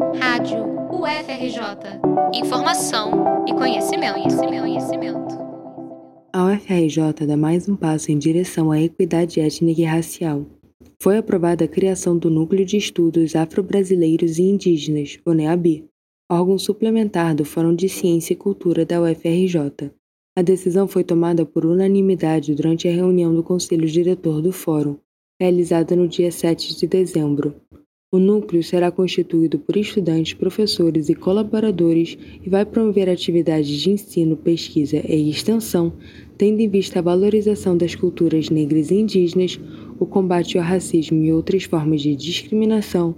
Rádio UFRJ. Informação e conhecimento. A UFRJ dá mais um passo em direção à equidade étnica e racial. Foi aprovada a criação do Núcleo de Estudos Afro-Brasileiros e Indígenas, o NEABI, órgão suplementar do Fórum de Ciência e Cultura da UFRJ. A decisão foi tomada por unanimidade durante a reunião do Conselho Diretor do Fórum, realizada no dia 7 de dezembro. O núcleo será constituído por estudantes, professores e colaboradores e vai promover atividades de ensino, pesquisa e extensão, tendo em vista a valorização das culturas negras e indígenas, o combate ao racismo e outras formas de discriminação,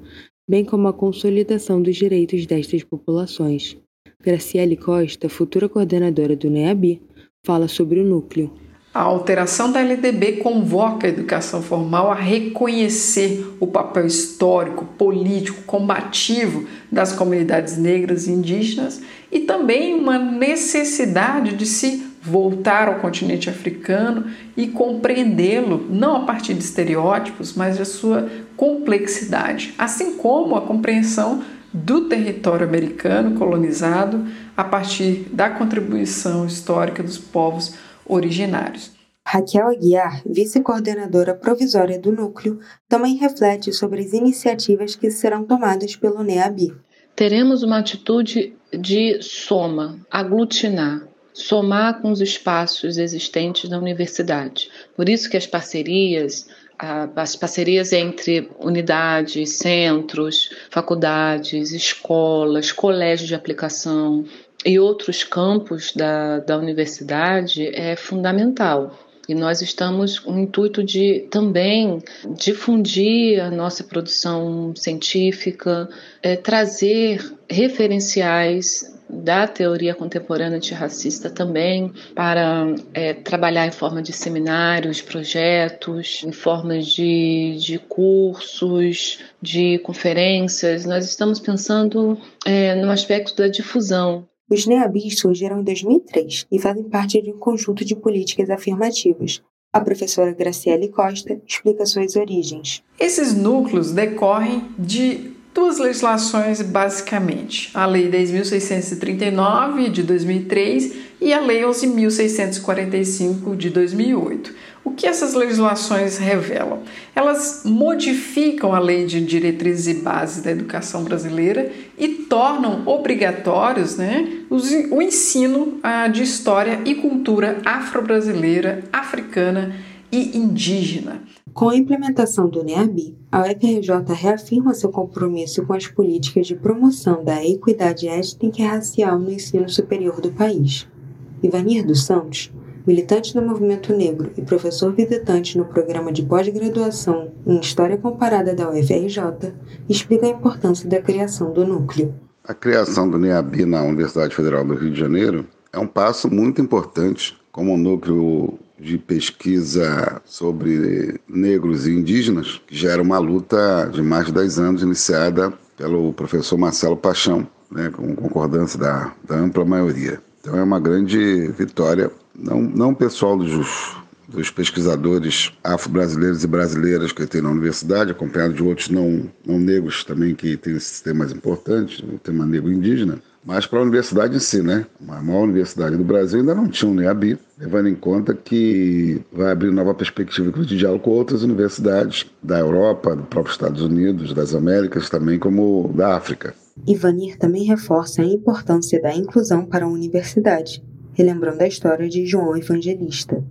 bem como a consolidação dos direitos destas populações. Graciele Costa, futura coordenadora do NEABI, fala sobre o núcleo. A alteração da LDB convoca a educação formal a reconhecer o papel histórico, político, combativo das comunidades negras e indígenas e também uma necessidade de se voltar ao continente africano e compreendê-lo não a partir de estereótipos, mas de sua complexidade, assim como a compreensão do território americano colonizado a partir da contribuição histórica dos povos originários. Raquel Aguiar, vice-coordenadora provisória do núcleo, também reflete sobre as iniciativas que serão tomadas pelo NEABI. Teremos uma atitude de soma, aglutinar, somar com os espaços existentes da universidade. Por isso que as parcerias, as parcerias entre unidades, centros, faculdades, escolas, colégios de aplicação, e outros campos da, da universidade é fundamental. E nós estamos com o intuito de também difundir a nossa produção científica, é, trazer referenciais da teoria contemporânea antirracista também para é, trabalhar em forma de seminários, projetos, em formas de, de cursos, de conferências. Nós estamos pensando é, no aspecto da difusão os NEABIs surgiram em 2003 e fazem parte de um conjunto de políticas afirmativas. A professora Graciele Costa explica suas origens. Esses núcleos decorrem de duas legislações basicamente: a Lei 10.639 de 2003 e a Lei 11.645 de 2008. O que essas legislações revelam? Elas modificam a Lei de Diretrizes e Bases da Educação Brasileira e tornam obrigatórios né, o ensino ah, de história e cultura afro-brasileira, africana e indígena. Com a implementação do NEABI, a UFRJ reafirma seu compromisso com as políticas de promoção da equidade étnica e racial no ensino superior do país. Ivanir dos Santos, militante do movimento negro e professor visitante no programa de pós-graduação em História Comparada da UFRJ, explica a importância da criação do núcleo. A criação do NEABI na Universidade Federal do Rio de Janeiro é um passo muito importante como um núcleo de pesquisa sobre negros e indígenas, que já era uma luta de mais de 10 anos iniciada pelo professor Marcelo Paixão, né, com concordância da, da ampla maioria. Então é uma grande vitória, não, não pessoal dos, dos pesquisadores afro-brasileiros e brasileiras que tem na universidade, acompanhado de outros não, não negros também que têm esses temas importantes, o tema negro indígena, mas para a universidade em si, né? A maior universidade do Brasil ainda não tinha um NEABI, levando em conta que vai abrir nova perspectiva de diálogo com outras universidades da Europa, do próprio Estados Unidos, das Américas, também como da África. Ivanir também reforça a importância da inclusão para a universidade, relembrando a história de João Evangelista.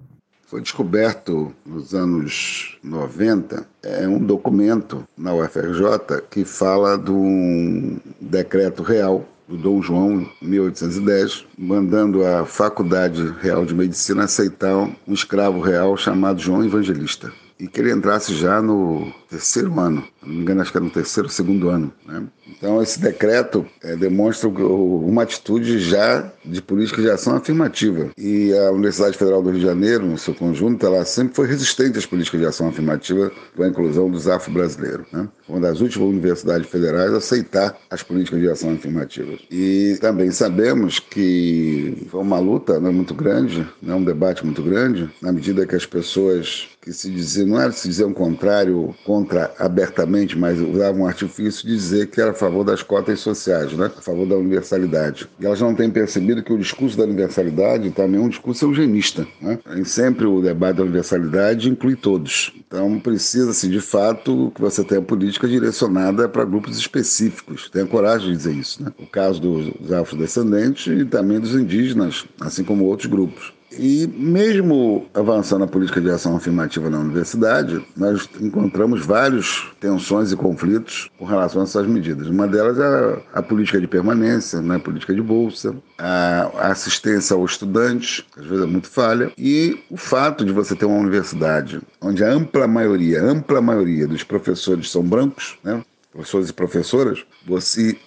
Foi descoberto nos anos 90 é um documento na UFRJ que fala de um decreto real do Dom João, 1810, mandando a Faculdade Real de Medicina aceitar um escravo real chamado João Evangelista. E que ele entrasse já no terceiro ano, não me engano, acho que era no terceiro ou segundo ano. Né? Então, esse decreto é, demonstra uma atitude já de política de ação afirmativa. E a Universidade Federal do Rio de Janeiro, no seu conjunto, ela sempre foi resistente às políticas de ação afirmativa com a inclusão dos afro-brasileiros. Né? Uma das últimas universidades federais a aceitar as políticas de ação afirmativa. E também sabemos que foi uma luta né, muito grande, né, um debate muito grande, na medida que as pessoas que se diziam, não era se dizer um contrário contra contra abertamente, mas usava um artifício de dizer que era a favor das cotas sociais, né? a favor da universalidade. E elas não têm percebido que o discurso da universalidade também é um discurso eugenista. Né? E sempre o debate da universalidade inclui todos. Então precisa-se, de fato, que você tenha política direcionada para grupos específicos. Tenha coragem de dizer isso. Né? O caso dos afrodescendentes e também dos indígenas, assim como outros grupos. E mesmo avançando a política de ação afirmativa na universidade, nós encontramos várias tensões e conflitos com relação a essas medidas. Uma delas é a política de permanência, né, a política de bolsa, a assistência ao estudante, que às vezes é muito falha, e o fato de você ter uma universidade onde a ampla maioria, ampla maioria dos professores são brancos, né, professores e professoras, você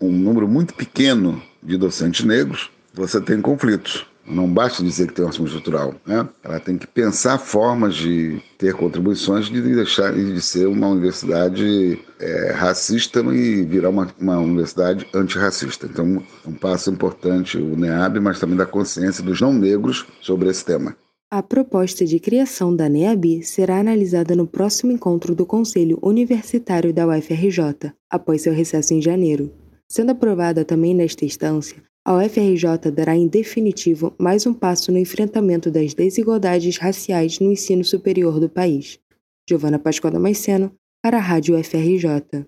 um número muito pequeno de docentes negros, você tem conflitos. Não basta dizer que tem uma ação estrutural, né? Ela tem que pensar formas de ter contribuições de deixar de ser uma universidade é, racista e virar uma, uma universidade antirracista. Então, um passo importante o NEAB, mas também da consciência dos não negros sobre esse tema. A proposta de criação da NEAB será analisada no próximo encontro do Conselho Universitário da UFRJ, após seu recesso em janeiro. Sendo aprovada também nesta instância, a UFRJ dará em definitivo mais um passo no enfrentamento das desigualdades raciais no ensino superior do país. Giovana Pascoal Damasceno, para a Rádio UFRJ.